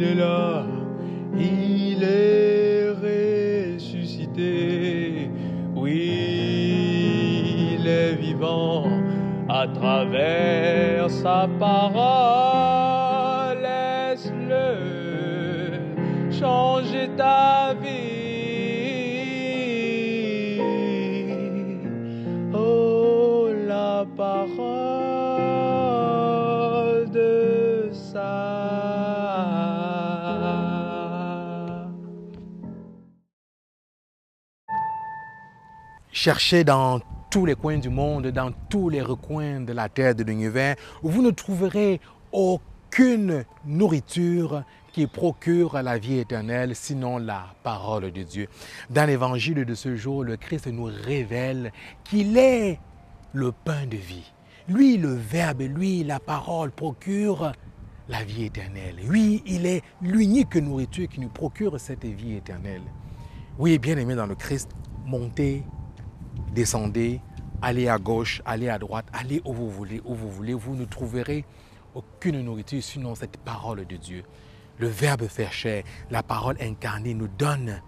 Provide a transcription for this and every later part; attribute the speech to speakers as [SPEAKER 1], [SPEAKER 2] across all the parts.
[SPEAKER 1] il est ressuscité. Oui, il est vivant à travers sa parole. Laisse-le changer ta vie. Oh, la parole
[SPEAKER 2] Cherchez dans tous les coins du monde, dans tous les recoins de la terre de l'univers, vous ne trouverez aucune nourriture qui procure la vie éternelle, sinon la parole de Dieu. Dans l'évangile de ce jour, le Christ nous révèle qu'il est le pain de vie. Lui, le Verbe, lui, la parole procure la vie éternelle. Lui, il est l'unique nourriture qui nous procure cette vie éternelle. Oui, bien aimé dans le Christ, montez, descendez, allez à gauche, allez à droite, allez où vous voulez, où vous voulez. Vous ne trouverez aucune nourriture sinon cette parole de Dieu. Le Verbe fait chair, la parole incarnée nous donne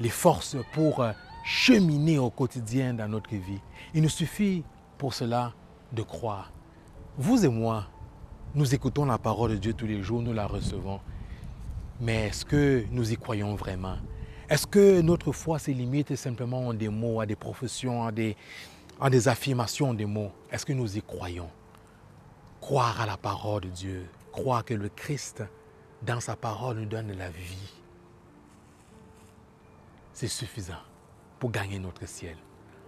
[SPEAKER 2] les forces pour euh, cheminer au quotidien dans notre vie. Il nous suffit pour cela de croire. Vous et moi, nous écoutons la parole de Dieu tous les jours, nous la recevons. Mais est-ce que nous y croyons vraiment? Est-ce que notre foi se limite simplement à des mots, à des professions, à des, à des affirmations des mots? Est-ce que nous y croyons? Croire à la parole de Dieu, croire que le Christ, dans sa parole, nous donne la vie, c'est suffisant pour gagner notre ciel.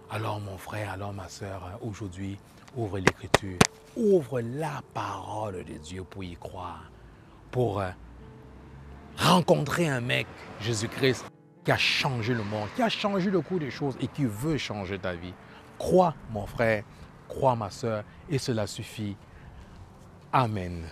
[SPEAKER 2] Alors mon frère, alors ma soeur, aujourd'hui, ouvre l'écriture, ouvre la parole de Dieu pour y croire, pour euh, rencontrer un mec, Jésus-Christ, qui a changé le monde, qui a changé le cours des choses et qui veut changer ta vie. Crois, mon frère, crois, ma soeur, et cela suffit. Amen.